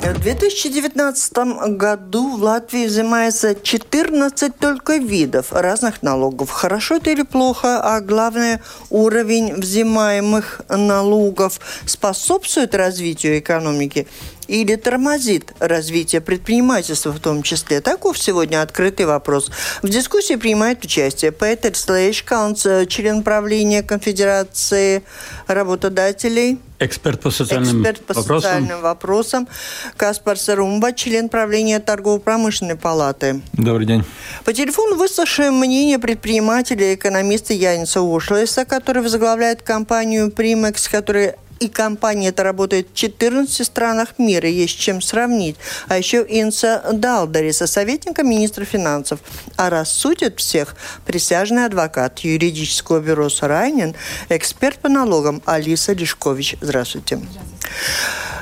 В 2019 году в Латвии взимается 14 только видов разных налогов. Хорошо это или плохо, а главное, уровень взимаемых налогов способствует развитию экономики или тормозит развитие предпринимательства в том числе? Таков сегодня открытый вопрос. В дискуссии принимает участие Петер Слейшкаунс, член правления Конфедерации работодателей. Эксперт по социальным Эксперт по вопросам. социальным вопросам. Каспар Сарумба, член правления торгово-промышленной палаты. Добрый день. По телефону выслушаем мнение предпринимателя и экономиста Яниса Ушлеса, который возглавляет компанию Primex, который и компания эта работает в 14 странах мира, есть чем сравнить. А еще Инса Далдариса, советника министра финансов. А рассудит всех присяжный адвокат юридического бюро Сарайнин, эксперт по налогам Алиса Лешкович. Здравствуйте.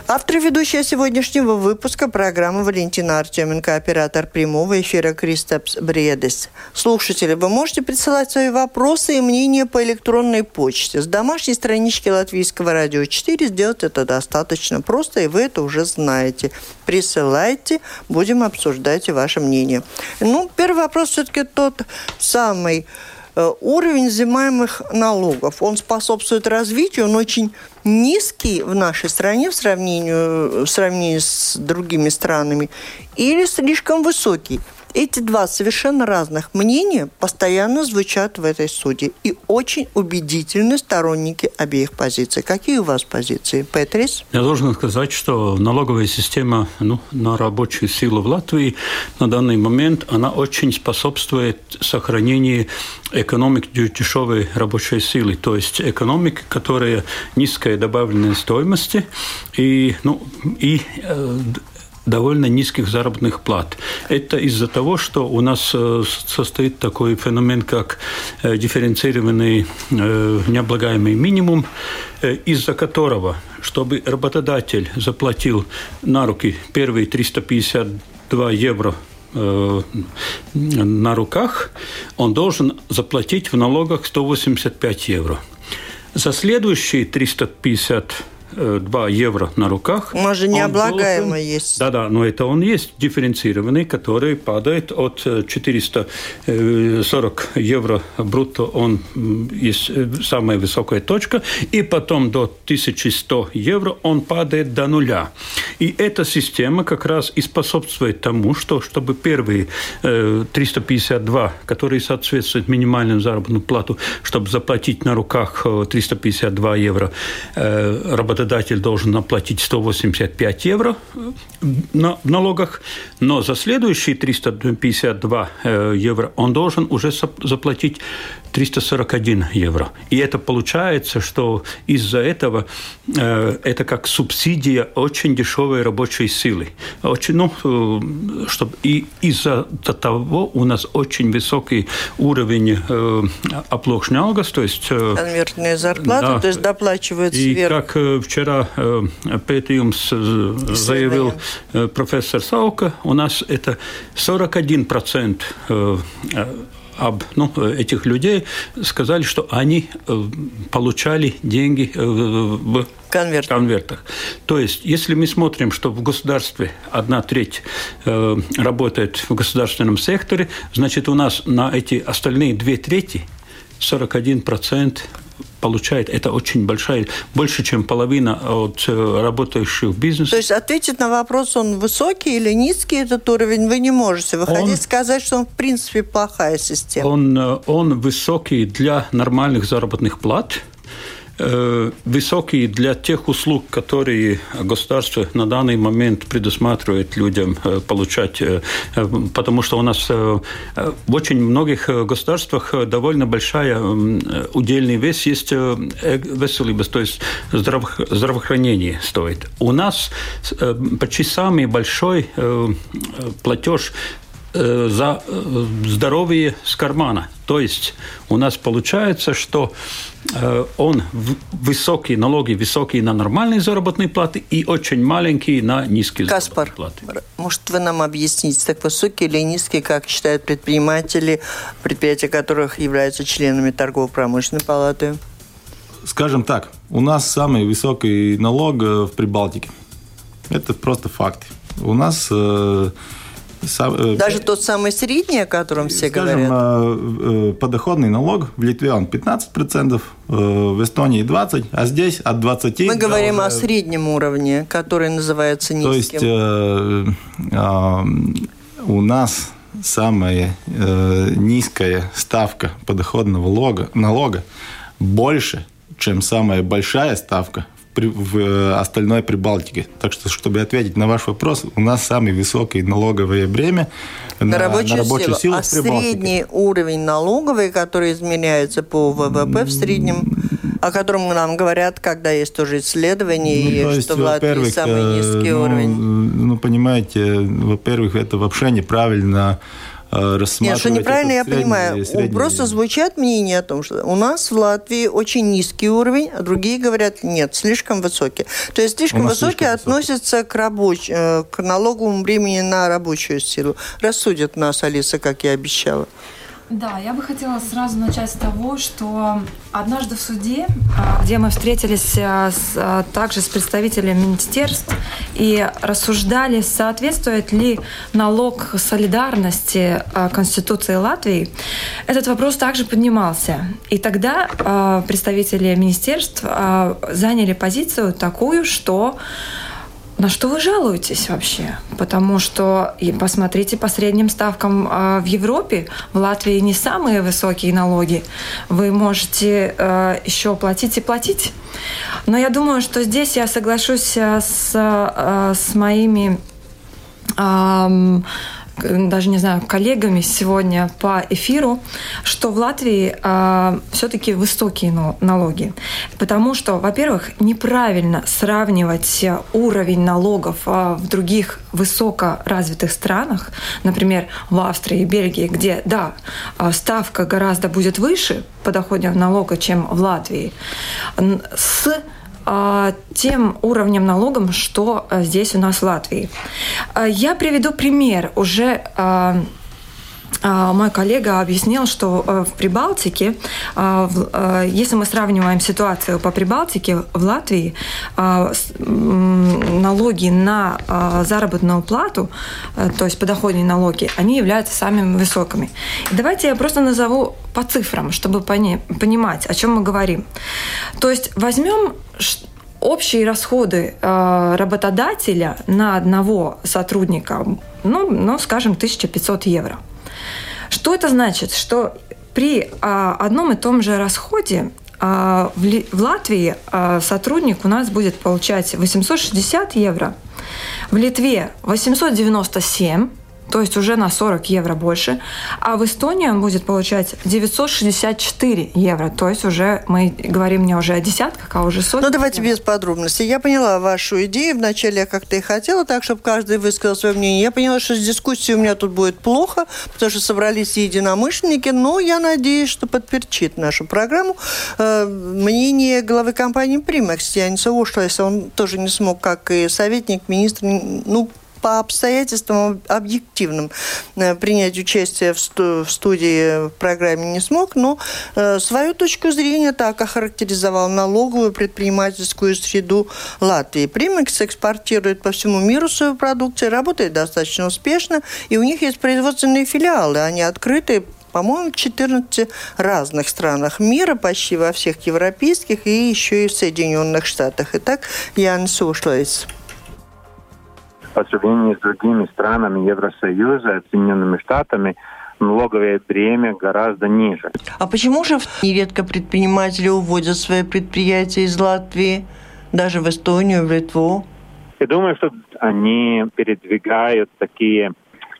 Автор и ведущая сегодняшнего выпуска программы Валентина Артеменко, оператор прямого эфира Кристопс Бредес. Слушатели, вы можете присылать свои вопросы и мнения по электронной почте. С домашней странички Латвийского радио 4 сделать это достаточно просто, и вы это уже знаете. Присылайте, будем обсуждать и ваше мнение. Ну, первый вопрос все-таки тот самый уровень взимаемых налогов. Он способствует развитию, он очень низкий в нашей стране в сравнении, в сравнении с другими странами или слишком высокий. Эти два совершенно разных мнения постоянно звучат в этой суде. И очень убедительны сторонники обеих позиций. Какие у вас позиции, Петрис? Я должен сказать, что налоговая система ну, на рабочую силу в Латвии на данный момент она очень способствует сохранению экономики дешевой рабочей силы, то есть экономики, которая низкая добавленная стоимости и, ну, и э, довольно низких заработных плат. Это из-за того, что у нас состоит такой феномен, как дифференцированный необлагаемый минимум, из-за которого, чтобы работодатель заплатил на руки первые 352 евро на руках, он должен заплатить в налогах 185 евро. За следующие 350 2 евро на руках. Нас же необлагаемый должен... есть. Да-да, но это он есть дифференцированный, который падает от 440 евро брутто, он есть самая высокая точка, и потом до 1100 евро он падает до нуля. И эта система как раз и способствует тому, что чтобы первые 352, которые соответствуют минимальному заработную плату, чтобы заплатить на руках 352 евро работодатель работодатель должен оплатить 185 евро на налогах, но за следующие 352 евро он должен уже заплатить 341 евро. И это получается, что из-за этого э, это как субсидия очень дешевой рабочей силы. Очень, ну, э, чтобы, и из-за того у нас очень высокий уровень э, оплошнялгас, то есть... Э, Конвертные зарплаты, да, то есть доплачивают и сверху. как э, вчера э, пētījums э, заявил э, профессор Саука, у нас это 41% э, об ну, этих людей сказали, что они получали деньги в Конверт. конвертах. То есть, если мы смотрим, что в государстве одна треть э, работает в государственном секторе, значит, у нас на эти остальные две трети 41 процент получает, это очень большая, больше, чем половина от работающих в бизнесе. То есть ответить на вопрос, он высокий или низкий этот уровень, вы не можете. Вы он, хотите сказать, что он в принципе плохая система? Он, он высокий для нормальных заработных плат, высокие для тех услуг, которые государство на данный момент предусматривает людям получать, потому что у нас в очень многих государствах довольно большая удельный вес есть веселибас, то есть здравоохранение стоит. У нас почти самый большой платеж за здоровье с кармана. То есть у нас получается, что э, он высокие налоги, высокие на нормальные заработные платы и очень маленькие на низкие Каспар, заработные платы. может, вы нам объясните, так высокие или низкие, как считают предприниматели, предприятия которых являются членами торгово-промышленной палаты? Скажем так, у нас самый высокий налог э, в Прибалтике. Это просто факт. У нас э, Э, Даже тот самый средний, о котором все Скажем, говорят? Э, подоходный налог в Литве он 15%, э, в Эстонии 20%, а здесь от 20%. Мы говорим уже... о среднем уровне, который называется низким. То есть э, у нас самая э, низкая ставка подоходного налога, налога больше, чем самая большая ставка в э, остальной Прибалтике. Так что, чтобы ответить на ваш вопрос, у нас самый высокий налоговое бремя на, на рабочую, на рабочую силу. силу а средний уровень налоговый, который изменяется по ВВП в среднем, о котором нам говорят, когда есть тоже исследования, ну, и что в Латвии самый э, низкий ну, уровень. Ну, понимаете, во-первых, это вообще неправильно рассматривать. Нет, что неправильно я средний, понимаю. Средний... Просто звучат мнения о том, что у нас в Латвии очень низкий уровень, а другие говорят, нет, слишком высокий. То есть слишком высокий слишком относится к, рабоч... Э, к налоговому времени на рабочую силу. Рассудит нас Алиса, как я обещала. Да, я бы хотела сразу начать с того, что однажды в суде, а, где мы встретились а, с, а, также с представителями министерств и рассуждали, соответствует ли налог солидарности Конституции Латвии, этот вопрос также поднимался. И тогда представители министерств заняли позицию такую, что на что вы жалуетесь вообще? Потому что, и посмотрите по средним ставкам э, в Европе, в Латвии не самые высокие налоги. Вы можете э, еще платить и платить. Но я думаю, что здесь я соглашусь э, с, э, с моими э, даже не знаю, коллегами сегодня по эфиру, что в Латвии э, а, все-таки высокие налоги. Потому что, во-первых, неправильно сравнивать уровень налогов э, в других высокоразвитых странах, например, в Австрии и Бельгии, где, да, ставка гораздо будет выше подоходного налога, чем в Латвии, с а, тем уровнем налогом, что а, здесь у нас в Латвии. А, я приведу пример. Уже мой коллега объяснил, что в Прибалтике, если мы сравниваем ситуацию по Прибалтике, в Латвии налоги на заработную плату, то есть подоходные налоги, они являются самыми высокими. давайте я просто назову по цифрам, чтобы понимать, о чем мы говорим. То есть возьмем общие расходы э, работодателя на одного сотрудника, ну, ну, скажем, 1500 евро. Что это значит? Что при а, одном и том же расходе а, в, в Латвии а, сотрудник у нас будет получать 860 евро, в Литве 897 то есть уже на 40 евро больше. А в Эстонии он будет получать 964 евро, то есть уже мы говорим не уже о десятках, а уже сотнях. Ну, давайте евро. без подробностей. Я поняла вашу идею. Вначале я как-то и хотела так, чтобы каждый высказал свое мнение. Я поняла, что с дискуссией у меня тут будет плохо, потому что собрались единомышленники, но я надеюсь, что подперчит нашу программу э, мнение главы компании «Примекс» Яниса Ушлайса. Он тоже не смог, как и советник, министр, ну, по обстоятельствам объективным э, принять участие в, студии в программе не смог, но э, свою точку зрения так охарактеризовал налоговую предпринимательскую среду Латвии. Примекс экспортирует по всему миру свою продукцию, работает достаточно успешно, и у них есть производственные филиалы, они открыты по-моему, в 14 разных странах мира, почти во всех европейских и еще и в Соединенных Штатах. Итак, Ян Сушлайс по сравнению с другими странами Евросоюза, Соединенными Штатами, налоговое бремя гораздо ниже. А почему же нередко предприниматели уводят свои предприятия из Латвии, даже в Эстонию, в Литву? Я думаю, что они передвигают такие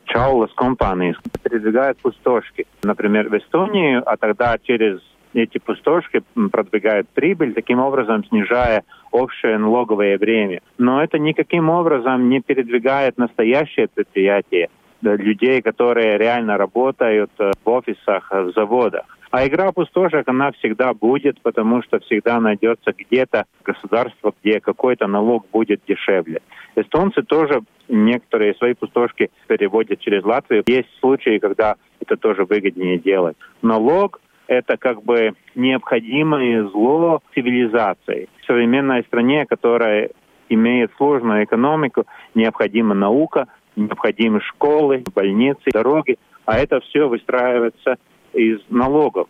чаулас компании, передвигают пустошки. Например, в Эстонию, а тогда через эти пустошки продвигают прибыль, таким образом снижая общее налоговое бремя. Но это никаким образом не передвигает настоящее предприятие людей, которые реально работают э, в офисах, в заводах. А игра пустошек, она всегда будет, потому что всегда найдется где-то государство, где какой-то налог будет дешевле. Эстонцы тоже некоторые свои пустошки переводят через Латвию. Есть случаи, когда это тоже выгоднее делать. Налог это как бы необходимое зло цивилизации. В современной стране, которая имеет сложную экономику, необходима наука, необходимы школы, больницы, дороги, а это все выстраивается из налогов.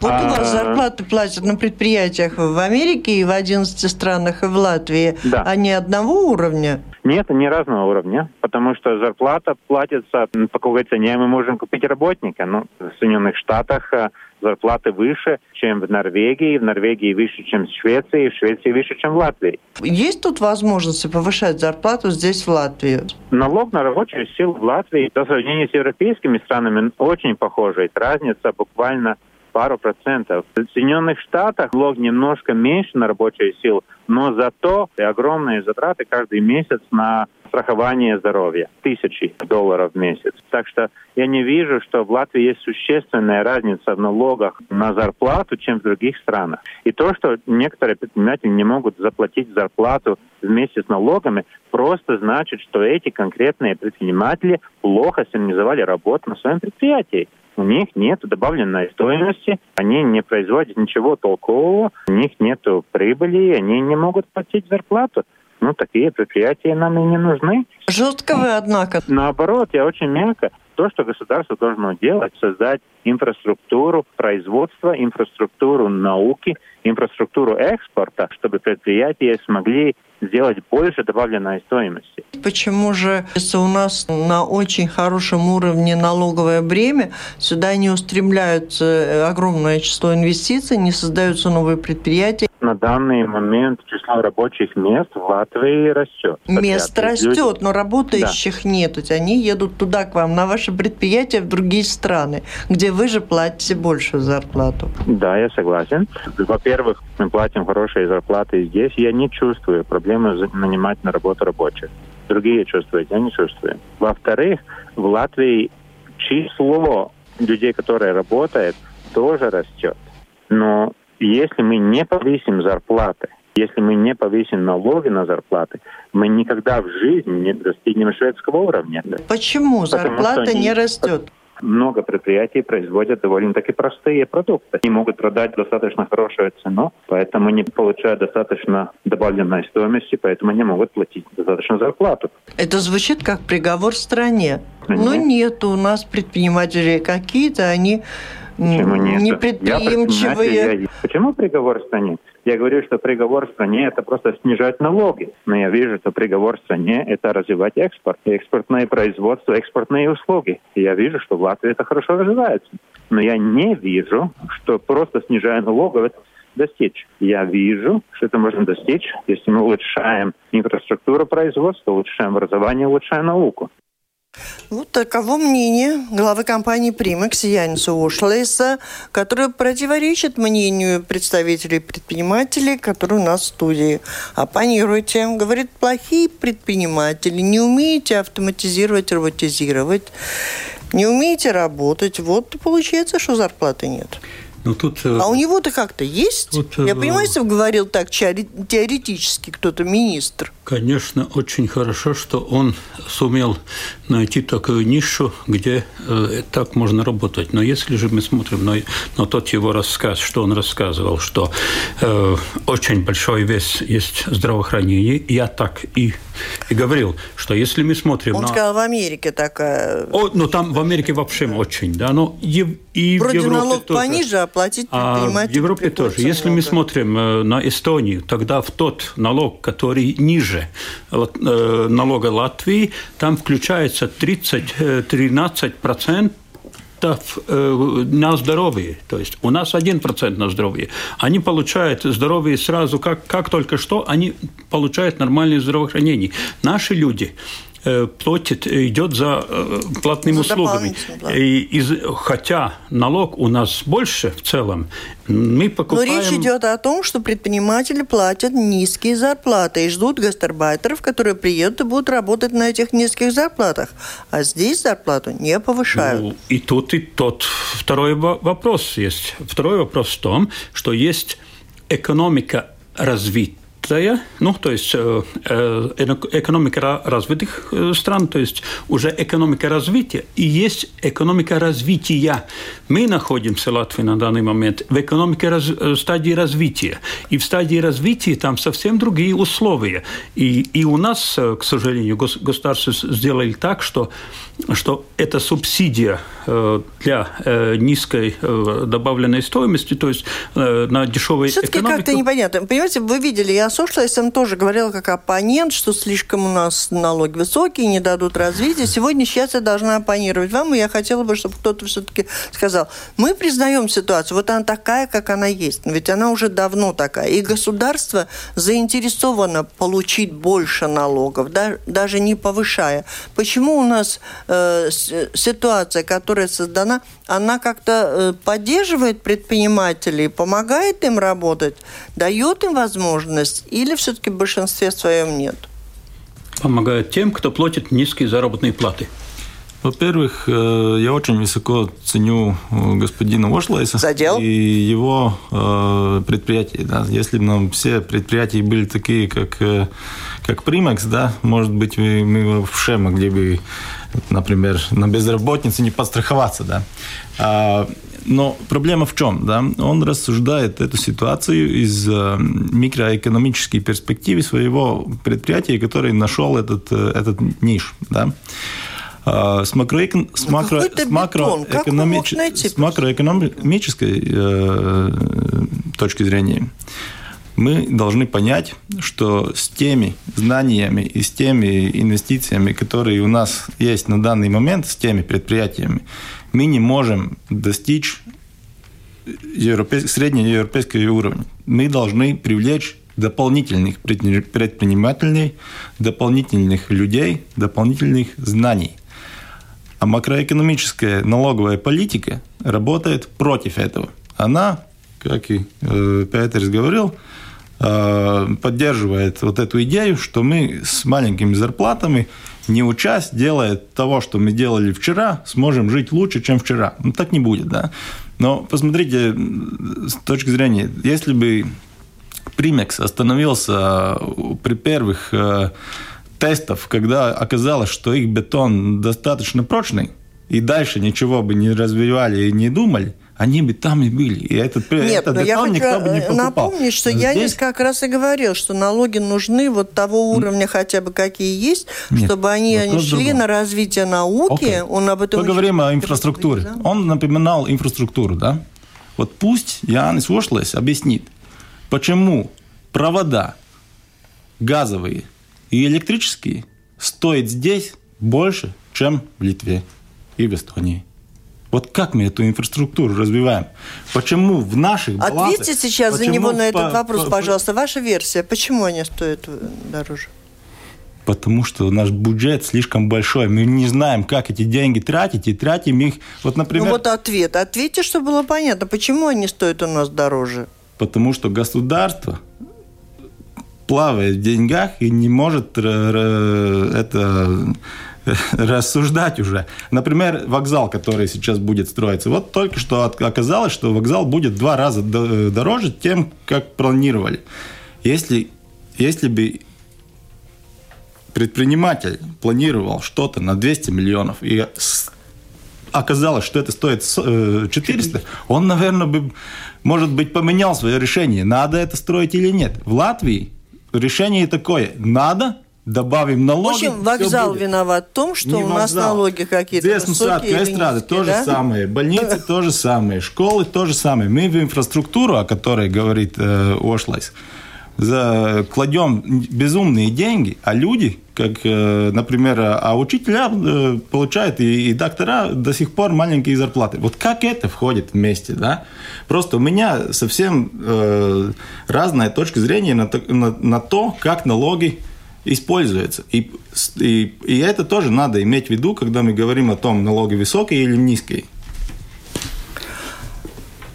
Вот у вас а, зарплаты платят на предприятиях в Америке и в 11 странах и в Латвии. Да. Они одного уровня? Нет, они разного уровня, потому что зарплата платится, по какой цене мы можем купить работника. Ну, в Соединенных Штатах э, зарплаты выше, чем в Норвегии, в Норвегии выше, чем в Швеции, в Швеции выше, чем в Латвии. Есть тут возможности повышать зарплату здесь, в Латвии? Налог на рабочую силу в Латвии по сравнению с европейскими странами очень похожий. Разница буквально пару процентов. В Соединенных Штатах налог немножко меньше на рабочую силу, но зато огромные затраты каждый месяц на страхование здоровья. Тысячи долларов в месяц. Так что я не вижу, что в Латвии есть существенная разница в налогах на зарплату, чем в других странах. И то, что некоторые предприниматели не могут заплатить зарплату вместе с налогами, просто значит, что эти конкретные предприниматели плохо организовали работу на своем предприятии у них нет добавленной стоимости, они не производят ничего толкового, у них нет прибыли, они не могут платить зарплату. Ну, такие предприятия нам и не нужны. Жестко вы, однако. Наоборот, я очень мягко. То, что государство должно делать, создать инфраструктуру производства, инфраструктуру науки, инфраструктуру экспорта, чтобы предприятия смогли сделать больше добавленной стоимости. Почему же, если у нас на очень хорошем уровне налоговое бремя, сюда не устремляются огромное число инвестиций, не создаются новые предприятия? На данный момент число рабочих мест в Латвии растет. Мест растет, люди... но работающих да. нет. Они едут туда к вам, на ваше предприятие, в другие страны, где вы же платите большую зарплату. Да, я согласен. Во-первых, мы платим хорошие зарплаты здесь. Я не чувствую проблемы нанимать на работу рабочих. Другие чувствуют, я не чувствую. Во-вторых, в Латвии число людей, которые работают, тоже растет. Но если мы не повысим зарплаты, если мы не повысим налоги на зарплаты, мы никогда в жизни не достигнем шведского уровня. Почему зарплата не растет? Много предприятий производят довольно-таки простые продукты. Они могут продать достаточно хорошую цену, поэтому они получают достаточно добавленной стоимости, поэтому они могут платить достаточно зарплату. Это звучит как приговор стране. Нет. Но нет, у нас предприниматели какие-то, они Почему нет? Непредприимчивые. Я, я, почему приговор стране? Я говорю, что приговор стране – это просто снижать налоги. Но я вижу, что приговор стране – это развивать экспорт, экспортное производство, экспортные услуги. И я вижу, что в Латвии это хорошо развивается. Но я не вижу, что просто снижая налоги это достичь. Я вижу, что это можно достичь, если мы улучшаем инфраструктуру производства, улучшаем образование, улучшаем науку. Вот таково мнение главы компании «Примекс» Янса Ушлейса, которое противоречит мнению представителей предпринимателей, которые у нас в студии. Оппонируйте. Говорит, плохие предприниматели, не умеете автоматизировать, роботизировать, не умеете работать. Вот получается, что зарплаты нет. Ну, тут, э, а у него-то как-то есть? Тут, Я э, понимаю, что говорил так теоретически кто-то министр. Конечно, очень хорошо, что он сумел найти такую нишу, где э, так можно работать. Но если же мы смотрим на, на тот его рассказ, что он рассказывал, что э, очень большой вес есть здравоохранение, я так и, и говорил, что если мы смотрим он на... сказал, в Америке такая... О, ну, там в Америке вообще очень, да, но и Вроде в Европе налог тоже. пониже, а платить а в Европе тоже. Если мы смотрим э, на Эстонию, тогда в тот налог, который ниже ниже э, налога Латвии, там включается 30-13% э, на здоровье. То есть у нас 1% на здоровье. Они получают здоровье сразу, как, как только что, они получают нормальное здравоохранение. Наши люди, платит, идет за платными за услугами. И, из, хотя налог у нас больше в целом, мы покупаем... Но речь идет о том, что предприниматели платят низкие зарплаты и ждут гастарбайтеров, которые приедут и будут работать на этих низких зарплатах. А здесь зарплату не повышают. Ну, и тут и тот второй вопрос есть. Второй вопрос в том, что есть экономика развития развитая, ну, то есть э, э, экономика развитых э, стран, то есть уже экономика развития, и есть экономика развития. Мы находимся, Латвия, на данный момент в экономике раз, стадии развития. И в стадии развития там совсем другие условия. И, и у нас, к сожалению, государство сделали так, что, что эта субсидия для низкой добавленной стоимости, то есть на дешевой Все-таки как-то непонятно. Понимаете, вы видели, я Сошлайсом тоже говорил как оппонент, что слишком у нас налоги высокие, не дадут развития. Сегодня сейчас я должна оппонировать вам, и я хотела бы, чтобы кто-то все-таки сказал, мы признаем ситуацию, вот она такая, как она есть, ведь она уже давно такая. И государство заинтересовано получить больше налогов, да, даже не повышая. Почему у нас э, ситуация, которая создана, она как-то э, поддерживает предпринимателей, помогает им работать, дает им возможность или все-таки в большинстве своем нет? Помогает тем, кто платит низкие заработные платы. Во-первых, э, я очень высоко ценю э, господина Ошлайса Задел? и его э, предприятия. Да. Если бы нам все предприятия были такие, как, как Примакс, да, может быть, мы вообще могли бы, например, на безработице не подстраховаться. Да. А, но проблема в чем? Да? Он рассуждает эту ситуацию из э, микроэкономической перспективы своего предприятия, который нашел этот, э, этот ниш. Да? А, с, макроэкон... с, макро... с, макроэкономич... с макроэкономической э, точки зрения мы должны понять, что с теми знаниями и с теми инвестициями, которые у нас есть на данный момент, с теми предприятиями, мы не можем достичь европейск, среднеевропейского уровня. Мы должны привлечь дополнительных предпринимателей, дополнительных людей, дополнительных знаний. А макроэкономическая налоговая политика работает против этого. Она, как и э, Петерс говорил, поддерживает вот эту идею, что мы с маленькими зарплатами не учась, делая того, что мы делали вчера, сможем жить лучше, чем вчера. Ну, так не будет, да. Но посмотрите, с точки зрения, если бы Примекс остановился при первых э, тестах, когда оказалось, что их бетон достаточно прочный, и дальше ничего бы не развивали и не думали – они бы там и были. И этот, Нет, этот но я хочу никто бы не покупал. напомнить, что Здесь... Янис как раз и говорил, что налоги нужны вот того уровня хотя бы какие есть, Нет, чтобы они, они шли другом. на развитие науки. Okay. Он об этом Поговорим о инфраструктуре. Да? Он напоминал инфраструктуру, да? Вот пусть Янис Вошлес объяснит, почему провода газовые и электрические стоят здесь больше, чем в Литве и в Эстонии. Вот как мы эту инфраструктуру развиваем? Почему в наших балансах... Ответьте сейчас за него на этот вопрос, по, пожалуйста. Ваша версия. Почему они стоят дороже? Потому что наш бюджет слишком большой. Мы не знаем, как эти деньги тратить, и тратим их... Вот, например... Ну вот ответ. Ответьте, чтобы было понятно, почему они стоят у нас дороже. Потому что государство плавает в деньгах и не может это рассуждать уже. Например, вокзал, который сейчас будет строиться. Вот только что оказалось, что вокзал будет в два раза дороже тем, как планировали. Если, если бы предприниматель планировал что-то на 200 миллионов и оказалось, что это стоит 400, э, он, наверное, бы, может быть, поменял свое решение, надо это строить или нет. В Латвии решение такое, надо добавим налоги. В общем, вокзал виноват в том, что не у нас налоги какие-то Здесь высокие эстрады то же да? самое, больницы то же самое, школы то же самое. Мы в инфраструктуру, о которой говорит э, Ошлайс, за, кладем безумные деньги, а люди, как, э, например, а учителя э, получают и, и доктора до сих пор маленькие зарплаты. Вот как это входит вместе, да? Просто у меня совсем э, разная точка зрения на, на, на то, как налоги используется. И, и, и это тоже надо иметь в виду, когда мы говорим о том, налоги высокие или низкие.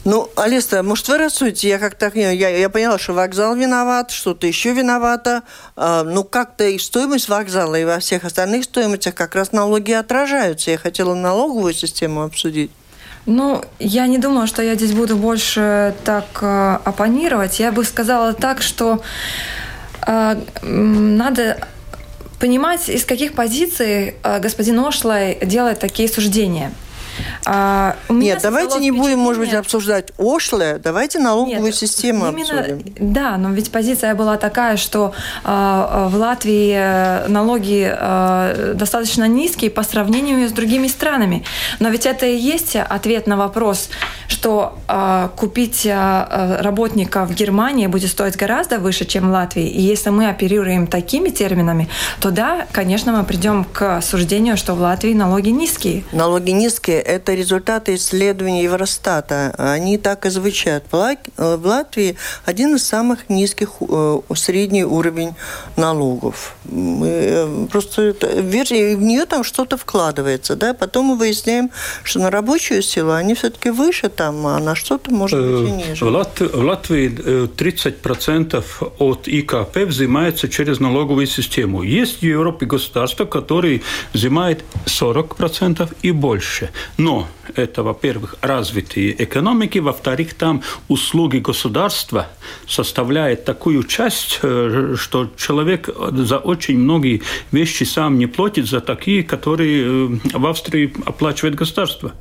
Ну, Алиста, может, вы рассудите? Я как так я, я поняла, что вокзал виноват, что-то еще виновато. А, ну, как-то и стоимость вокзала, и во всех остальных стоимостях как раз налоги отражаются. Я хотела налоговую систему обсудить. Ну, я не думаю, что я здесь буду больше так э, оппонировать. Я бы сказала так, что э, надо понимать, из каких позиций э, господин Ошлай делает такие суждения. А, Нет, давайте не будем, может быть, обсуждать ошлое, давайте налоговую Нет, систему именно, обсудим. Да, но ведь позиция была такая, что э, в Латвии э, налоги э, достаточно низкие по сравнению с другими странами. Но ведь это и есть ответ на вопрос, что э, купить э, работника в Германии будет стоить гораздо выше, чем в Латвии. И если мы оперируем такими терминами, то да, конечно, мы придем к суждению, что в Латвии налоги низкие. Налоги низкие – это результаты исследований Евростата. Они так и звучат. В Латвии один из самых низких э, средний уровень налогов. Э, просто в нее там что-то вкладывается, да, потом мы выясняем, что на рабочую силу они все-таки выше там, а на что-то может быть и э, ниже. В, Лат... в Латвии 30% от ИКП взимается через налоговую систему. Есть в Европе государства, которые взимают 40% и больше. Но это, во-первых, развитые экономики, во-вторых, там услуги государства составляют такую часть, э, что человек за очень многие вещи сам не платит за такие, которые э, в Австрии оплачивает государство.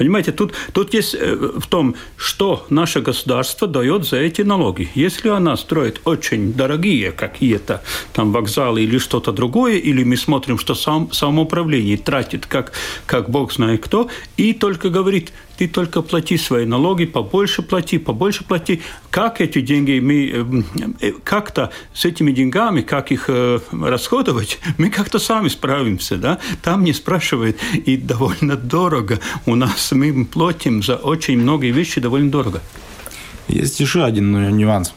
Понимаете, тут, тут есть э, в том, что наше государство дает за эти налоги. Если она строит очень дорогие какие-то там вокзалы или что-то другое, или мы смотрим, что сам, самоуправление тратит как, как бог знает кто, и только говорит, ты только плати свои налоги, побольше плати, побольше плати. Как эти деньги мы э, э, как-то с этими деньгами, как их э, расходовать, мы как-то сами справимся, да? Там не спрашивают, и довольно дорого. У нас мы платим за очень многие вещи довольно дорого. Есть еще один нюанс.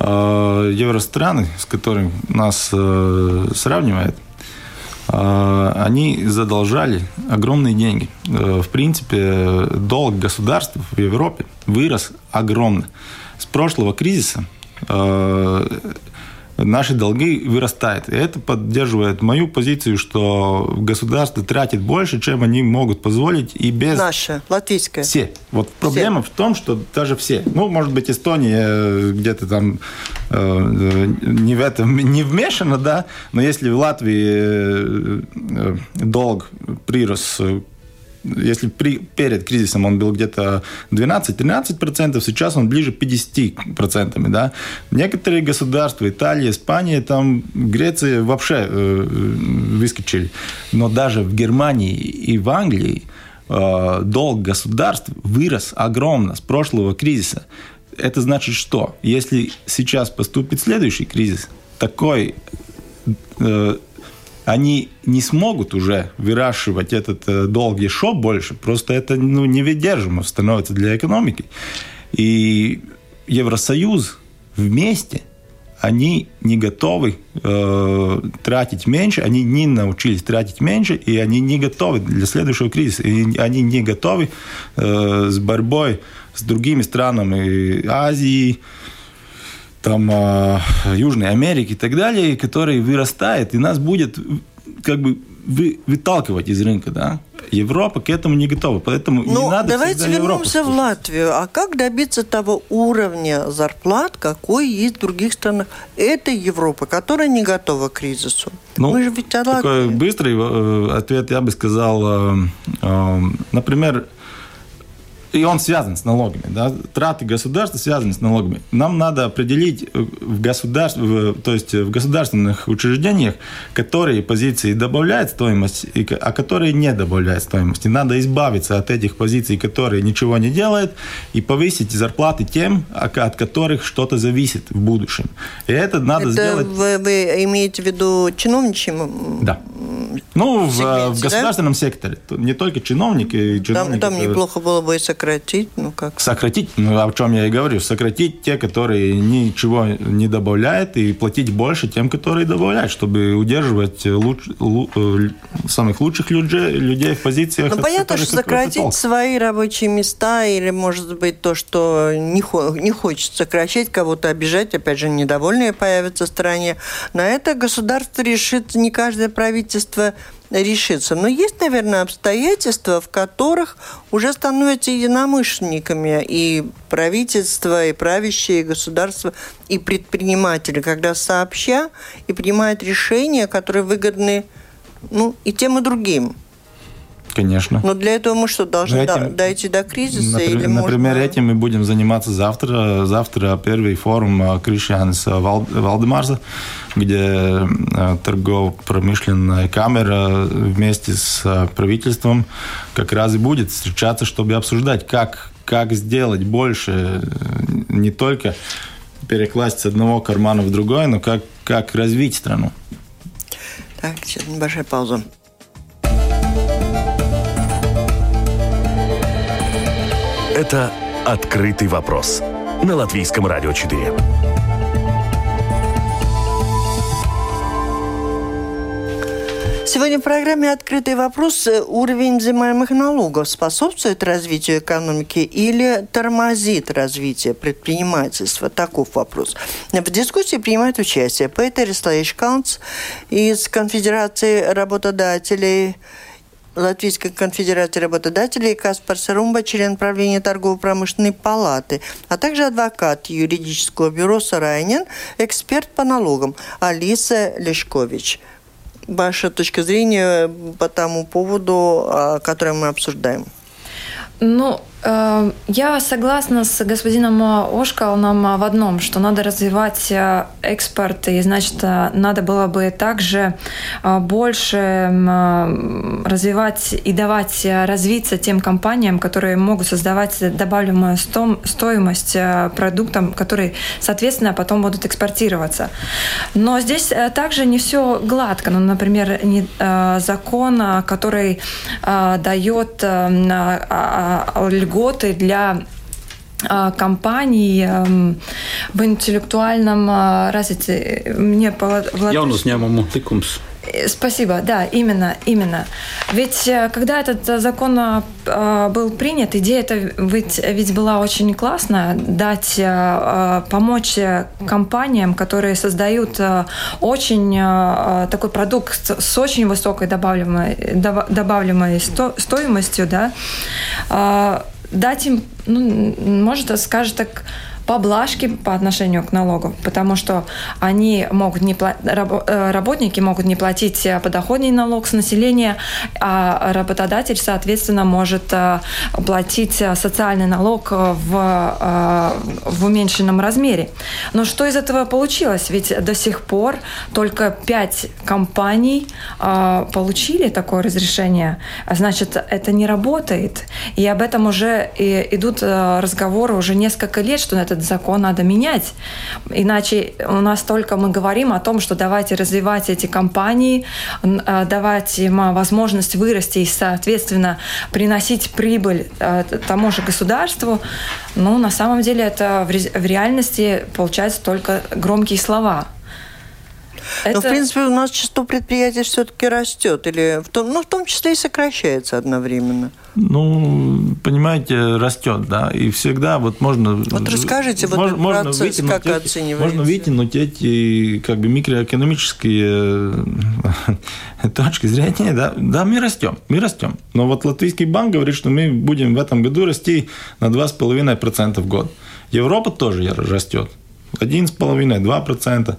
Евространы, с которыми нас сравнивают, а, они задолжали огромные деньги. Э, в принципе, долг государств в Европе вырос огромно. С прошлого кризиса э, наши долги вырастают. И это поддерживает мою позицию, что государство тратит больше, чем они могут позволить, и без... Наше, латвийское. Все. Вот проблема все. в том, что даже все. Ну, может быть, Эстония э, где-то там э, не в этом не вмешана, да, но если в Латвии э, э долг прирос если при, перед кризисом он был где-то 12-13%, сейчас он ближе к 50%. Да? Некоторые государства, Италия, Испания, там, Греция вообще э, выскочили. Но даже в Германии и в Англии э, долг государств вырос огромно с прошлого кризиса. Это значит что? Если сейчас поступит следующий кризис, такой э, они не смогут уже выращивать этот э, долг еще больше, просто это ну, невыдержимо становится для экономики. И Евросоюз вместе они не готовы э, тратить меньше, они не научились тратить меньше, и они не готовы для следующего кризиса, и они не готовы э, с борьбой с другими странами Азии, там, э, Южной Америки и так далее, которые вырастает, и нас будет как бы вы, выталкивать из рынка, да? Европа к этому не готова, поэтому ну, не надо давайте вернемся в Латвию. А как добиться того уровня зарплат, какой есть в других странах? Это Европа, которая не готова к кризису. Ну, Мы же ведь такой быстрый э, ответ я бы сказал. Э, э, например, и он связан с налогами. Да? Траты государства связаны с налогами. Нам надо определить в государстве, то есть в государственных учреждениях, которые позиции добавляют стоимость, а которые не добавляют стоимости. Надо избавиться от этих позиций, которые ничего не делают, и повысить зарплаты тем, от которых что-то зависит в будущем. И это надо это сделать... Вы, вы имеете в виду чиновничьим? Да. Ну, в, в государственном да? секторе. Не только чиновники. чиновники там, там неплохо было бы и сократить. Ну, как? Сократить, ну, о чем я и говорю. Сократить те, которые ничего не добавляют, и платить больше тем, которые добавляют, чтобы удерживать луч, лу, э, самых лучших людей, людей в позициях. Ну, понятно, что сократить свои рабочие места, или, может быть, то, что не, не хочет сокращать, кого-то обижать, опять же, недовольные появятся в стране. На это государство решит, не каждое правительство решится. Но есть, наверное, обстоятельства, в которых уже становятся единомышленниками и правительство, и правящие, и государство, и предприниматели, когда сообща и принимают решения, которые выгодны ну, и тем, и другим. Конечно. Но для этого мы что, должны этим, дойти до кризиса? Например, или например можно... этим мы будем заниматься завтра. Завтра первый форум Кришьянс Валдемарза, где э, торгово-промышленная камера вместе с правительством как раз и будет встречаться, чтобы обсуждать, как, как сделать больше, э, не только перекласть с одного кармана в другой, но как, как развить страну. Так, сейчас небольшая пауза. Это «Открытый вопрос» на Латвийском радио 4. Сегодня в программе «Открытый вопрос» уровень взимаемых налогов способствует развитию экономики или тормозит развитие предпринимательства? Таков вопрос. В дискуссии принимает участие Петер Слейшканц из Конфедерации работодателей Латвийской конфедерации работодателей Каспар Сарумба, член правления торгово-промышленной палаты, а также адвокат юридического бюро «Сарайнин», эксперт по налогам Алиса Лешкович. Ваша точка зрения по тому поводу, который мы обсуждаем? Ну, э, я согласна с господином Ошкалном в одном, что надо развивать э, экспорт, и, значит, э, надо было бы также больше развивать и давать развиться тем компаниям, которые могут создавать добавляемую стоимость продуктам, которые, соответственно, потом будут экспортироваться. Но здесь также не все гладко. Ну, например, закон, который дает льготы для а, компаний эм, в интеллектуальном а, развитии. Мне Jaunu uzņēmumu likums. Э, спасибо, да, именно, именно. Ведь э, когда этот э, закон был принят, идея это ведь, ведь была очень классная, дать, помочь компаниям, которые создают очень такой продукт с очень высокой добавляемой, добавляемой стоимостью, да, дать им, ну, может, скажем так, поблажки по отношению к налогам, потому что они могут не э, работники могут не платить э, подоходный налог с населения, а работодатель, соответственно, может э, платить социальный налог в, в уменьшенном размере. Но что из этого получилось? Ведь до сих пор только пять компаний получили такое разрешение. Значит, это не работает. И об этом уже идут разговоры уже несколько лет, что это этот закон надо менять. Иначе у нас только мы говорим о том, что давайте развивать эти компании, а, давать им возможность вырасти и, соответственно, приносить прибыль э, тому же государству. Но на самом деле это в реальности получается только громкие слова. Это... Но, в принципе, у нас число предприятий все-таки растет, или в том, ну, в том числе и сокращается одновременно. Ну, понимаете, растет, да, и всегда вот можно... Вот расскажите, вот можно, можно процесс, вытянуть как эти, оцениваете? Можно вытянуть эти как бы микроэкономические э, точки зрения, да, да, мы растем, мы растем. Но вот Латвийский банк говорит, что мы будем в этом году расти на 2,5% в год. Европа тоже растет. 1,5-2%.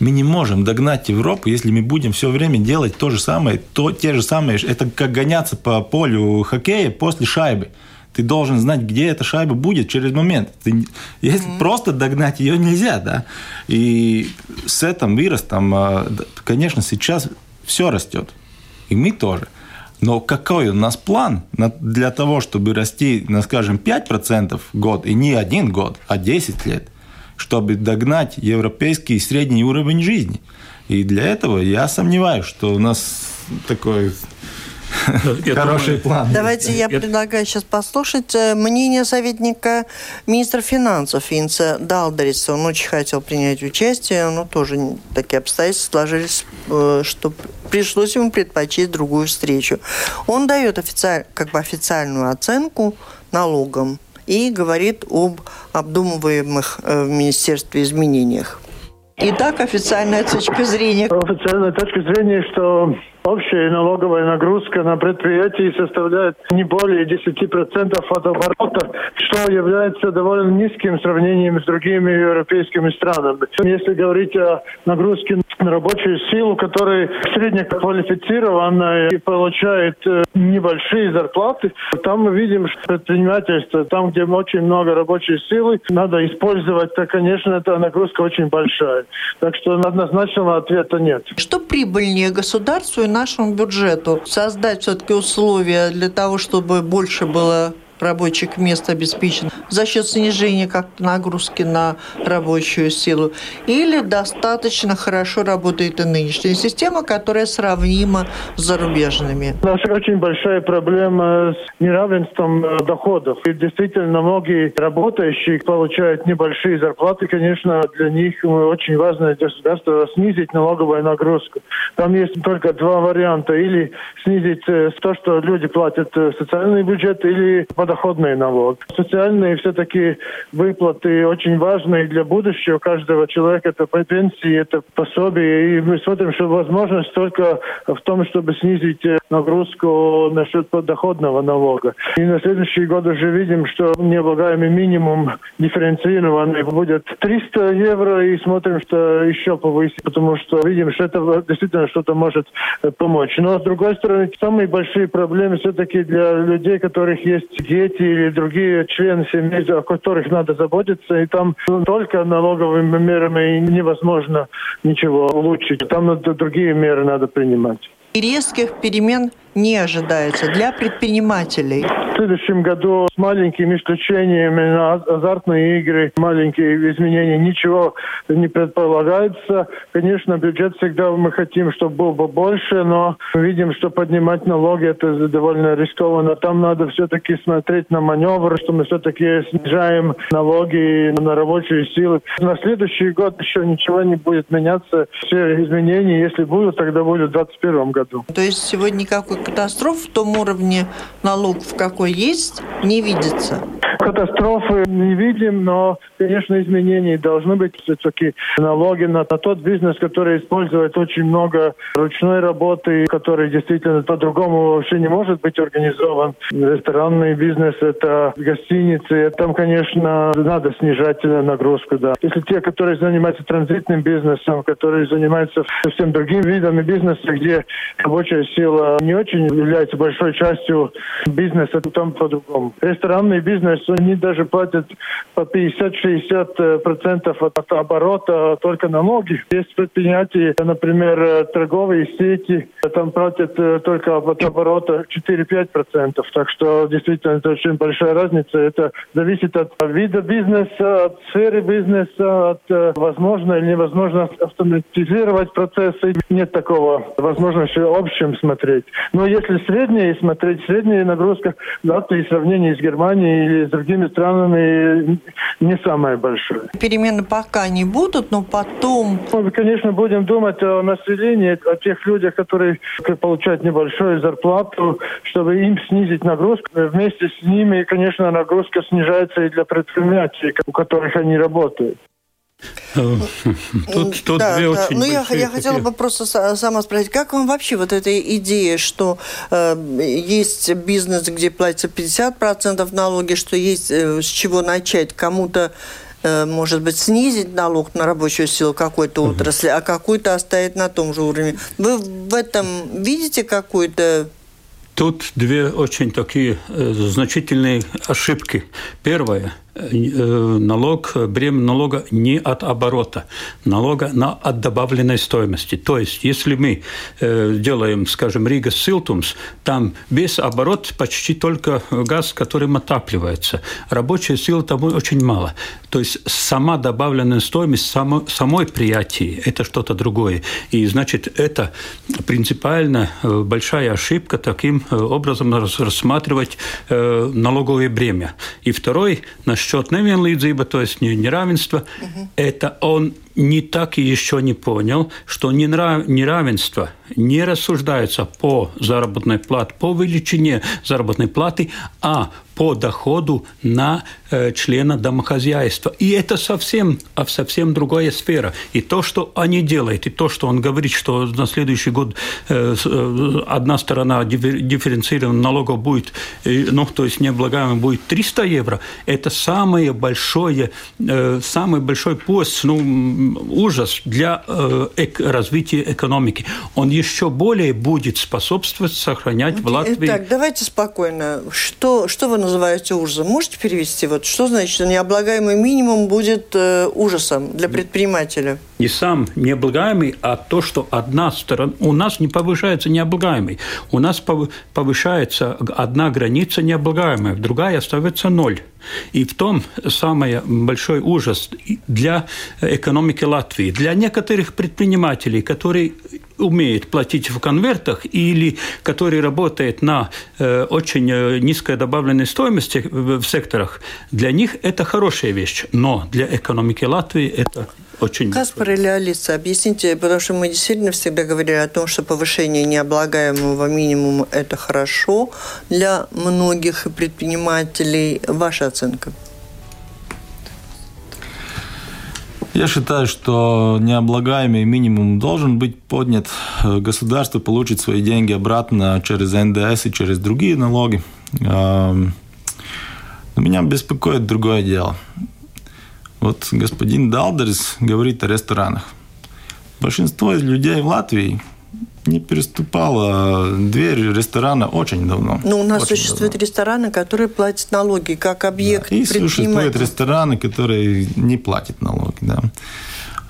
Мы не можем догнать Европу, если мы будем все время делать то же самое, то, те же самые. Это как гоняться по полю хоккея после шайбы. Ты должен знать, где эта шайба будет через момент. Ты, если mm-hmm. просто догнать ее нельзя, да. И с этим выростом, а, конечно, сейчас все растет. И мы тоже. Но какой у нас план для того, чтобы расти, на, скажем, 5% в год, и не один год, а 10 лет – чтобы догнать европейский и средний уровень жизни. И для этого я сомневаюсь, что у нас такой Хороший план. Давайте я предлагаю сейчас послушать э, мнение советника министра финансов Инца Далдериса. Он очень хотел принять участие, но тоже такие обстоятельства сложились, э, что пришлось ему предпочесть другую встречу. Он дает официаль, как бы официальную оценку налогам и говорит об обдумываемых э, в министерстве изменениях. Итак, официальная точка зрения. Официальная точка зрения, что Общая налоговая нагрузка на предприятии составляет не более 10% от оборота, что является довольно низким в сравнении с другими европейскими странами. Если говорить о нагрузке на рабочую силу, которая среднеквалифицированная и получает э, небольшие зарплаты, там мы видим, что предпринимательство, там, где очень много рабочей силы, надо использовать, то, конечно, эта нагрузка очень большая. Так что однозначного ответа нет. Что прибыльнее государству и нашему бюджету создать все-таки условия для того, чтобы больше было рабочих мест обеспечен за счет снижения как-то нагрузки на рабочую силу, или достаточно хорошо работает и нынешняя система, которая сравнима с зарубежными? Наша очень большая проблема с неравенством э, доходов. И действительно, многие работающие получают небольшие зарплаты. Конечно, для них очень важно для государства снизить налоговую нагрузку. Там есть только два варианта. Или снизить э, то, что люди платят в социальный бюджет, или подоходный налог. Социальные все-таки выплаты очень важны для будущего каждого человека. Это пенсии, это пособие. И мы смотрим, что возможность только в том, чтобы снизить э, нагрузку насчет подоходного налога. И на следующий год уже видим, что необлагаемый минимум дифференцированный будет 300 евро и смотрим, что еще повысить, потому что видим, что это действительно что-то может э, помочь. Но с другой стороны, самые большие проблемы все-таки для людей, которых есть дети или другие члены семьи, о которых надо заботиться, и там только налоговыми мерами невозможно ничего улучшить. Там надо, другие меры надо принимать. И резких перемен не ожидается для предпринимателей? В следующем году с маленькими исключениями на азартные игры, маленькие изменения, ничего не предполагается. Конечно, бюджет всегда мы хотим, чтобы был бы больше, но видим, что поднимать налоги это довольно рискованно. Там надо все-таки смотреть на маневр, что мы все-таки снижаем налоги на рабочие силы. На следующий год еще ничего не будет меняться. Все изменения, если будут, тогда будут в 2021 году. То есть сегодня никакой катастроф в том уровне налогов, какой есть, не видится? Катастрофы не видим, но, конечно, изменения должны быть все-таки налоги на, на тот бизнес, который использует очень много ручной работы, который действительно по-другому вообще не может быть организован. Ресторанный бизнес, это гостиницы, там, конечно, надо снижать нагрузку, да. Если те, которые занимаются транзитным бизнесом, которые занимаются совсем другими видами бизнеса, где рабочая сила не очень является большой частью бизнеса, там по-другому. Ресторанный бизнес, они даже платят по 50-60% процентов от оборота только налоги. Есть предприятия, например, торговые сети, там платят э, только от оборота 4-5%. процентов. Так что действительно это очень большая разница. Это зависит от вида бизнеса, от сферы бизнеса, от э, возможно или невозможно автоматизировать процессы. Нет такого возможности в общем смотреть. Но если средние смотреть, средняя нагрузка Латвии в сравнении с Германией или с другими странами не самая большая. Перемены пока не будут, но потом... Мы, конечно, будем думать о населении, о тех людях, которые получают небольшую зарплату, чтобы им снизить нагрузку. Вместе с ними, конечно, нагрузка снижается и для предприятий, у которых они работают. Тут, тут да, две да. очень Ну, я, я хотела бы просто сама спросить, как вам вообще вот эта идея, что э, есть бизнес, где платится 50% налоги, что есть э, с чего начать, кому-то э, может быть, снизить налог на рабочую силу какой-то угу. отрасли, а какую-то оставить на том же уровне. Вы в этом видите какую-то Тут две очень такие э, значительные ошибки. Первое – налог, бремя налога не от оборота, налога на, от добавленной стоимости. То есть, если мы делаем, скажем, Рига Силтумс, там без оборота почти только газ, которым отапливается. Рабочая сила там очень мало. То есть сама добавленная стоимость само, самой приятии – это что-то другое. И значит, это принципиально э, большая ошибка таким э, образом рассматривать э, налоговое бремя. И второй, насчет невинлидзиба, то есть неравенства, угу. это он не так и еще не понял, что неравенство не рассуждается по заработной плате, по величине заработной платы, а по доходу на э, члена домохозяйства. И это совсем, а совсем другая сфера. И то, что они делают, и то, что он говорит, что на следующий год э, э, одна сторона дифференцированного налога будет, э, ну, то есть необлагаемый будет 300 евро, это самое большое, э, самый большой пост, ну, ужас для э, развития экономики. Он еще более будет способствовать сохранять в Латвии. Так, давайте спокойно. Что, что вы называете ужасом? Можете перевести? Вот что значит необлагаемый минимум будет э, ужасом для предпринимателя? Не сам необлагаемый, а то, что одна сторона... У нас не повышается необлагаемый. У нас повышается одна граница необлагаемая, другая остается ноль. И в том самый большой ужас для экономики Латвии. Для некоторых предпринимателей, которые умеет платить в конвертах или который работает на э, очень э, низкой добавленной стоимости в, в секторах, для них это хорошая вещь. Но для экономики Латвии это очень... Каспар или Алиса, объясните, потому что мы действительно всегда говорили о том, что повышение необлагаемого минимума – это хорошо для многих предпринимателей. Ваша оценка? Я считаю, что необлагаемый минимум должен быть поднят. Государство получит свои деньги обратно через НДС и через другие налоги. Но меня беспокоит другое дело. Вот господин Далдерс говорит о ресторанах. Большинство людей в Латвии не переступала дверь ресторана очень давно. Но ну, у нас очень существуют давно. рестораны, которые платят налоги как объект да. И существуют рестораны, которые не платят налоги. Да.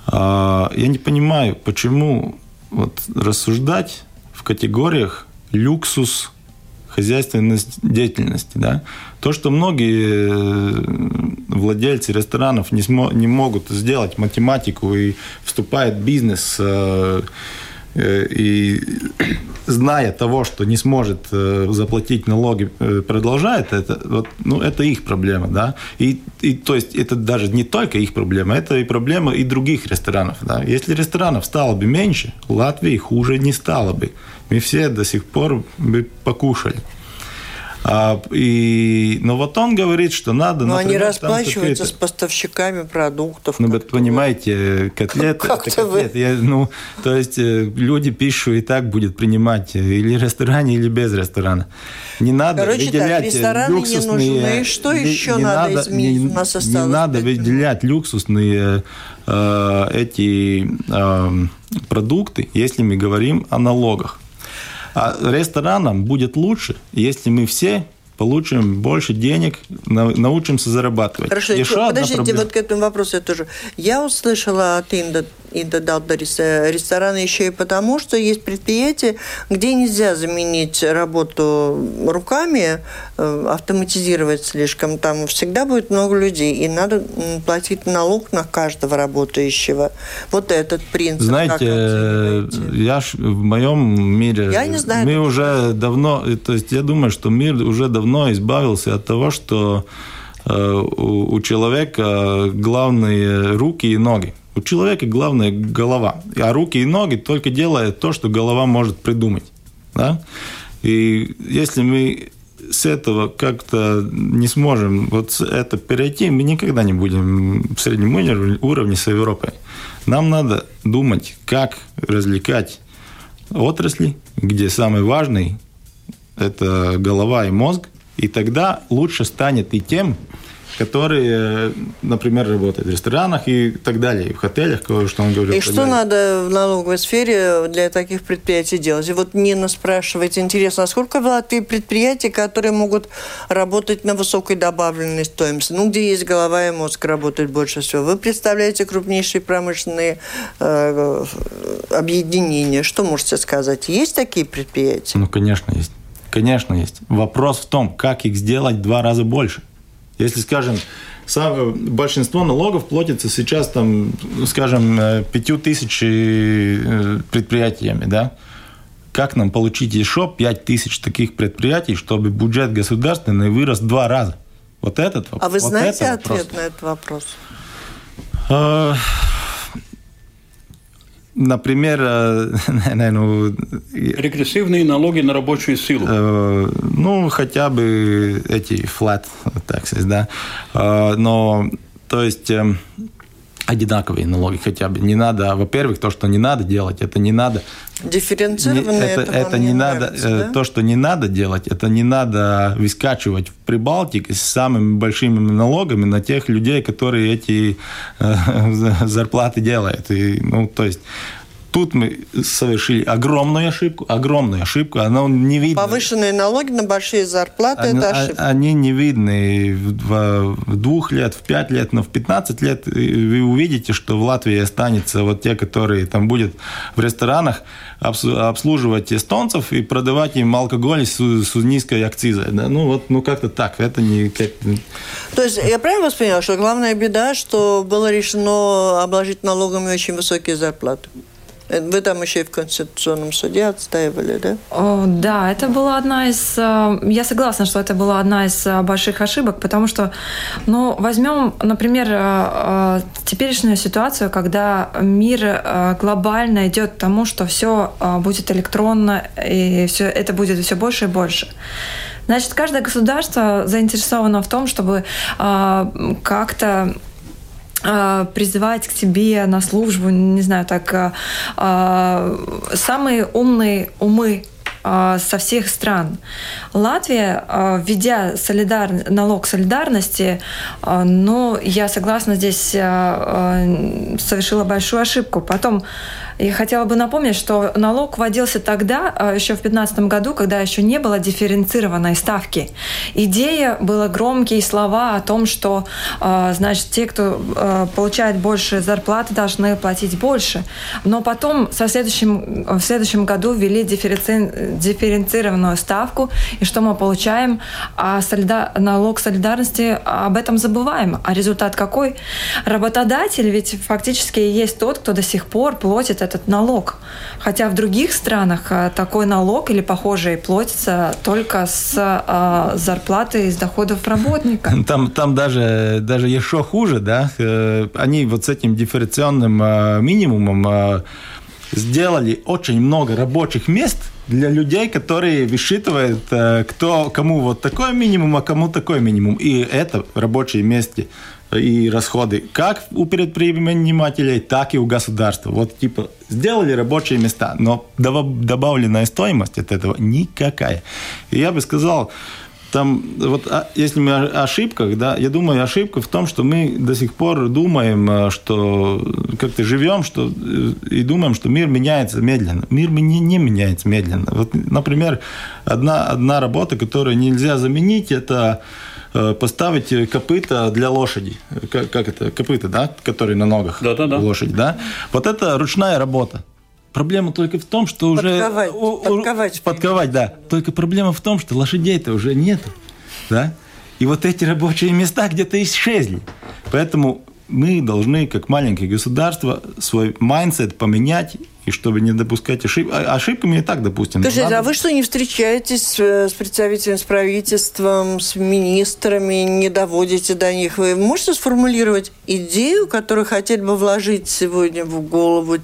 А, я не понимаю, почему вот рассуждать в категориях люксус, хозяйственность деятельности. Да? То, что многие э, владельцы ресторанов не, смо- не могут сделать математику и вступает в бизнес э, Э, и зная того, что не сможет э, заплатить налоги, продолжает это, вот, ну, это их проблема, да. И, и то есть это даже не только их проблема, это и проблема и других ресторанов, да. Если ресторанов стало бы меньше, Латвии хуже не стало бы. Мы все до сих пор бы покушали. А, и, но вот он говорит, что надо... Но например, они расплачиваются с поставщиками продуктов. Ну, вы понимаете, котлеты... Как это котлет, вы... я, ну, то есть э, люди пишут и так будет принимать э, или в ресторане, или без ресторана. Не надо Короче, выделять так, рестораны люксусные... не нужны. И что еще не надо, надо изменить? Не, У нас не надо выделять люксусные э, эти э, продукты, если мы говорим о налогах. А ресторанам будет лучше, если мы все получим больше денег, научимся зарабатывать. Хорошо, Еще подождите, вот к этому вопросу я тоже. Я услышала от Инда и додал до ресторана еще и потому, что есть предприятия, где нельзя заменить работу руками, э, автоматизировать слишком. Там всегда будет много людей, и надо платить налог на каждого работающего. Вот этот принцип. Знаете, я ж, в моем мире... Я не знаю. Мы уже давно... То есть я думаю, что мир уже давно избавился от того, что э, у человека главные руки и ноги. У человека главное голова, а руки и ноги только делают то, что голова может придумать. Да? И если мы с этого как-то не сможем вот это перейти, мы никогда не будем в среднем уровне с Европой. Нам надо думать, как развлекать отрасли, где самый важный – это голова и мозг, и тогда лучше станет и тем, которые, например, работают в ресторанах и так далее, и в отелях, что он говорил. И что далее. надо в налоговой сфере для таких предприятий делать? И вот Нина спрашивает, интересно, а сколько в Латвии предприятий, которые могут работать на высокой добавленной стоимости? Ну, где есть голова и мозг, работают больше всего. Вы представляете крупнейшие промышленные э, объединения. Что можете сказать? Есть такие предприятия? Ну, конечно, есть. Конечно, есть. Вопрос в том, как их сделать в два раза больше. Если, скажем, большинство налогов платится сейчас, там, скажем, пятью тысяч э, предприятиями, да? Как нам получить еще пять тысяч таких предприятий, чтобы бюджет государственный вырос два раза? Вот этот вопрос. А вы знаете вот ответ на этот вопрос? Например, э, не, ну, регрессивные налоги на рабочую силу. Э, ну, хотя бы эти flat taxes, да. Э, но, то есть, одинаковые налоги хотя бы. Не надо, во-первых, то, что не надо делать, это не надо. Дифференцированные это, это, это не надо, нравится, да? то, что не надо делать, это не надо выскачивать в Прибалтик с самыми большими налогами на тех людей, которые эти э, зарплаты делают. И, ну, то есть Тут мы совершили огромную ошибку, огромную ошибку, она не видна. Повышенные налоги на большие зарплаты они, – это ошибка. Они не видны в, в двух лет, в пять лет, но в 15 лет вы увидите, что в Латвии останется вот те, которые там будут в ресторанах обслуживать эстонцев и продавать им алкоголь с, с низкой акцизой. Да? Ну вот, ну как-то так, это не... То есть я правильно восприняла, что главная беда, что было решено обложить налогами очень высокие зарплаты? Вы там еще и в Конституционном суде отстаивали, да? О, да, это была одна из... Э, я согласна, что это была одна из э, больших ошибок, потому что, ну, возьмем, например, э, теперешнюю ситуацию, когда мир глобально идет к тому, что все будет электронно, и все это будет все больше и больше. Значит, каждое государство заинтересовано в том, чтобы как-то а, призывать к себе на службу, не знаю, так, а, а, самые умные умы со всех стран. Латвия, введя солидар... налог солидарности, но я согласна, здесь совершила большую ошибку. Потом и хотела бы напомнить, что налог вводился тогда, а, еще в 2015 году, когда еще не было дифференцированной ставки. Идея была громкие слова о том, что а, значит, те, кто а, получает больше зарплаты, должны платить больше. Но потом со следующим, в следующем году ввели дифференци... дифференцированную ставку, и что мы получаем? А солидар... налог солидарности об этом забываем. А результат какой? Работодатель ведь фактически есть тот, кто до сих пор платит этот налог. Хотя в других странах э, такой налог или похожий платится только с э, зарплаты из доходов работника. Там, там даже, даже еще хуже, да? Э, они вот с этим дифференционным минимумом сделали очень много рабочих мест для людей, которые высчитывают, кто, кому вот такой минимум, а кому такой минимум. И это рабочие места и расходы как у предпринимателей, так и у государства. Вот типа сделали рабочие места, но добавленная стоимость от этого никакая. И я бы сказал, там, вот, а, если мы о ошибках, да, я думаю, ошибка в том, что мы до сих пор думаем, э, что как-то живем, что э, и думаем, что мир меняется медленно. Мир не, не меняется медленно. Вот, например, одна, одна работа, которую нельзя заменить, это поставить копыта для лошади. Как, как это? Копыта, да? Которые на ногах да, да, да. лошадь, да? Вот это ручная работа. Проблема только в том, что уже... Подковать, подковать. Подковать, да. Только проблема в том, что лошадей-то уже нет. Да? И вот эти рабочие места где-то исчезли. Поэтому мы должны, как маленькое государство, свой mindset поменять и чтобы не допускать ошибок. А ошибками и так допустим. Скажите, надо... а вы что, не встречаетесь с представителями, с правительством, с министрами, не доводите до них? Вы можете сформулировать идею, которую хотели бы вложить сегодня в голову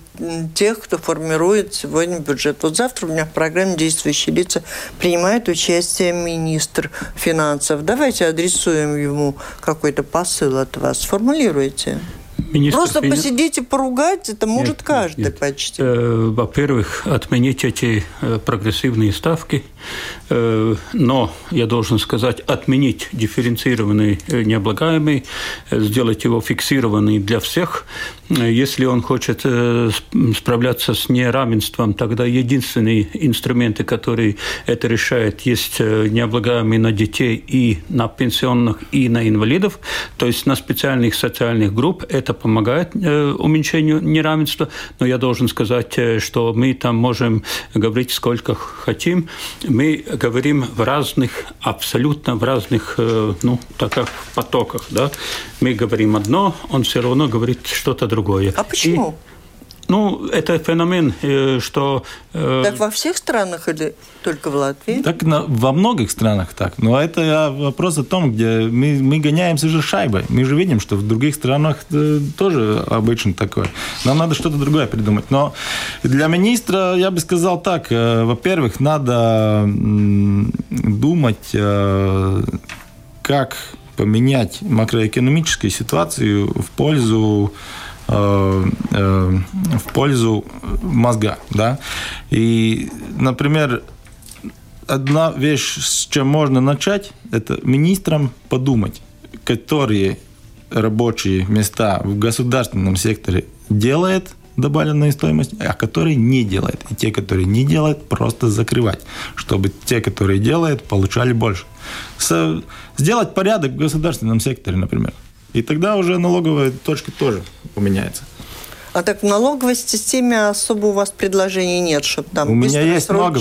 тех, кто формирует сегодня бюджет? Вот завтра у меня в программе «Действующие лица» принимает участие министр финансов. Давайте адресуем ему какой-то посыл от вас. Сформулируйте. Министр Просто фин... посидеть и поругать, это может нет, каждый нет. почти. Э, во-первых, отменить эти э, прогрессивные ставки, но, я должен сказать, отменить дифференцированный необлагаемый, сделать его фиксированный для всех. Если он хочет справляться с неравенством, тогда единственные инструменты, которые это решают, есть необлагаемые на детей и на пенсионных, и на инвалидов, то есть на специальных социальных групп. Это помогает э, уменьшению неравенства, но я должен сказать, э, что мы там можем говорить сколько хотим. Мы говорим в разных, абсолютно в разных, э, ну, так как потоках, да. Мы говорим одно, он все равно говорит что-то другое. А почему? И ну, это феномен, э, что... Э... Так во всех странах или только в Латвии? Так на, во многих странах так. Но это вопрос о том, где мы, мы гоняемся же шайбой. Мы же видим, что в других странах э, тоже обычно такое. Нам надо что-то другое придумать. Но для министра я бы сказал так. Во-первых, надо думать, как поменять макроэкономическую ситуацию в пользу в пользу мозга. Да? И, например, одна вещь, с чем можно начать, это министрам подумать, которые рабочие места в государственном секторе делает добавленную стоимость, а которые не делает. И те, которые не делают, просто закрывать, чтобы те, которые делают, получали больше. Сделать порядок в государственном секторе, например. И тогда уже налоговая точка тоже поменяется. А так в налоговой системе особо у вас предложений нет, чтобы там... У меня есть много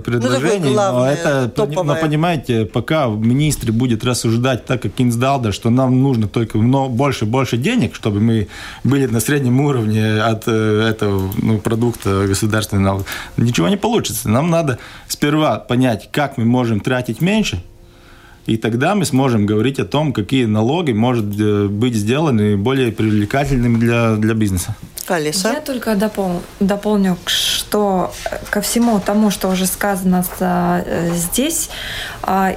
предложений, ну, главное, но это, топовое. но понимаете, пока министр будет рассуждать так, как Кинсдалда, что нам нужно только больше больше денег, чтобы мы были на среднем уровне от э, этого ну, продукта государственного, ничего не получится. Нам надо сперва понять, как мы можем тратить меньше, и тогда мы сможем говорить о том, какие налоги может э, быть сделаны более привлекательными для, для бизнеса. Алиса? Я только допол дополню, что ко всему тому, что уже сказано э, здесь, а,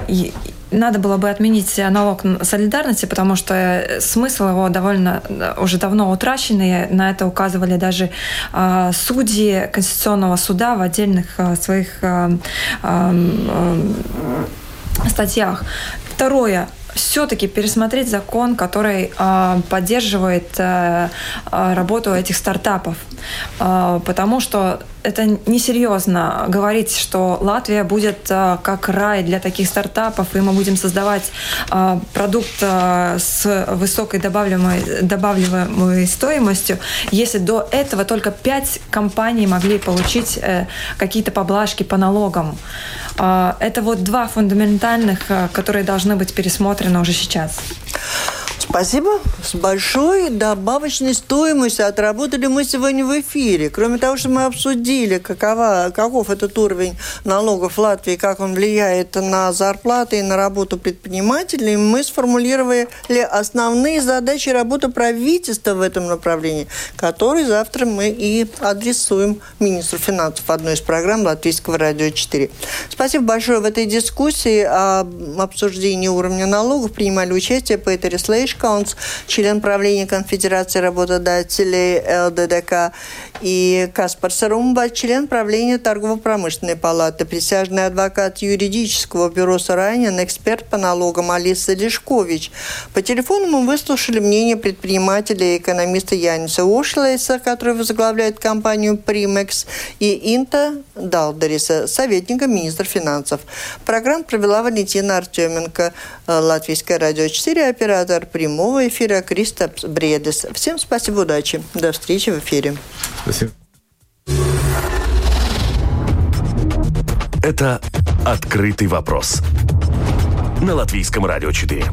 надо было бы отменить налог солидарности, потому что э, смысл его довольно уже давно утрачен, и на это указывали даже а, судьи Конституционного суда в отдельных своих статьях. Второе все-таки пересмотреть закон, который э, поддерживает э, работу этих стартапов. Э, потому что это несерьезно говорить, что Латвия будет э, как рай для таких стартапов, и мы будем создавать э, продукт э, с высокой добавляемой, добавляемой стоимостью, если до этого только пять компаний могли получить какие-то поблажки по налогам. Это вот два фундаментальных, которые должны быть пересмотрены уже сейчас. Спасибо. С большой добавочной стоимостью отработали мы сегодня в эфире. Кроме того, что мы обсудили, какова, каков этот уровень налогов в Латвии, как он влияет на зарплаты и на работу предпринимателей, мы сформулировали основные задачи работы правительства в этом направлении, которые завтра мы и адресуем министру финансов в одной из программ Латвийского радио 4. Спасибо большое в этой дискуссии об обсуждении уровня налогов принимали участие Петер Слейш, Каунс, член правления Конфедерации работодателей ЛДДК, и Каспар Сарумба, член правления Торгово-промышленной палаты, присяжный адвокат юридического бюро Саранин, эксперт по налогам Алиса Лешкович. По телефону мы выслушали мнение предпринимателя и экономиста Яниса Ушлейса, который возглавляет компанию «Примекс», и Инта Далдериса, советника министра финансов. Программу провела Валентина Артеменко, Латвийское радио 4, оператор прямого эфира Кристопс Бредес. Всем спасибо, удачи. До встречи в эфире. Спасибо. Это «Открытый вопрос» на Латвийском радио 4.